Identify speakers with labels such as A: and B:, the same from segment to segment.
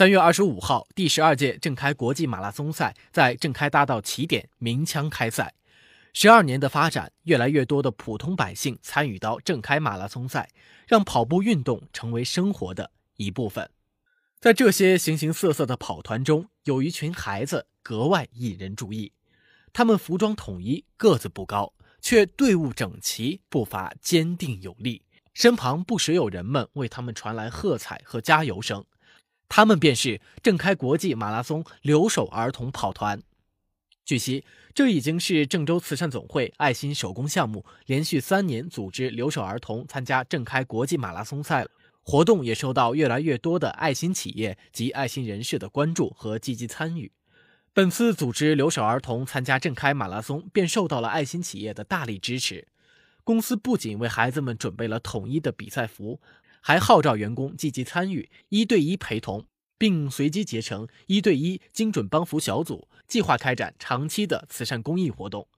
A: 三月二十五号，第十二届郑开国际马拉松赛在郑开大道起点鸣枪开赛。十二年的发展，越来越多的普通百姓参与到郑开马拉松赛，让跑步运动成为生活的一部分。在这些形形色色的跑团中，有一群孩子格外引人注意。他们服装统一，个子不高，却队伍整齐，步伐坚定有力，身旁不时有人们为他们传来喝彩和加油声。他们便是郑开国际马拉松留守儿童跑团。据悉，这已经是郑州慈善总会爱心手工项目连续三年组织留守儿童参加郑开国际马拉松赛了。活动也受到越来越多的爱心企业及爱心人士的关注和积极参与。本次组织留守儿童参加郑开马拉松，便受到了爱心企业的大力支持。公司不仅为孩子们准备了统一的比赛服。还号召员工积极参与，一对一陪同，并随机结成一对一精准帮扶小组，计划开展长期的慈善公益活动。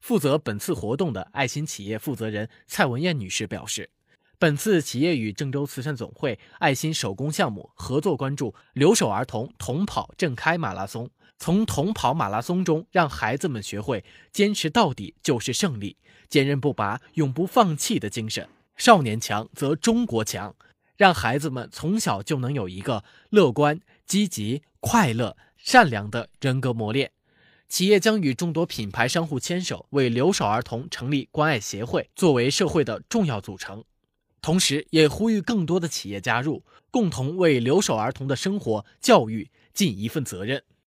A: 负责本次活动的爱心企业负责人蔡文艳女士表示，本次企业与郑州慈善总会爱心手工项目合作，关注留守儿童同跑郑开马拉松，从同跑马拉松中让孩子们学会坚持到底就是胜利，坚韧不拔、永不放弃的精神。少年强则中国强，让孩子们从小就能有一个乐观、积极、快乐、善良的人格磨练。企业将与众多品牌商户牵手，为留守儿童成立关爱协会，作为社会的重要组成。同时，也呼吁更多的企业加入，共同为留守儿童的生活教育尽一份责任。